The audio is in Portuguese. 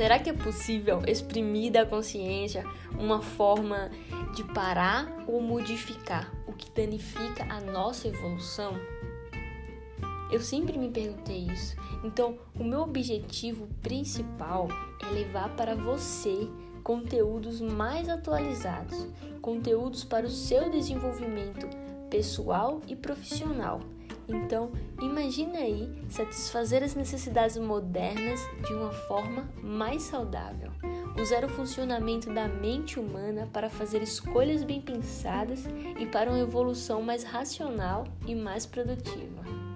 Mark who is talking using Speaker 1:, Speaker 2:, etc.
Speaker 1: Será que é possível exprimir da consciência uma forma de parar ou modificar o que danifica a nossa evolução? Eu sempre me perguntei isso. Então, o meu objetivo principal é levar para você conteúdos mais atualizados, conteúdos para o seu desenvolvimento pessoal e profissional. Então, imagine aí satisfazer as necessidades modernas de uma forma mais saudável. Usar o funcionamento da mente humana para fazer escolhas bem pensadas e para uma evolução mais racional e mais produtiva.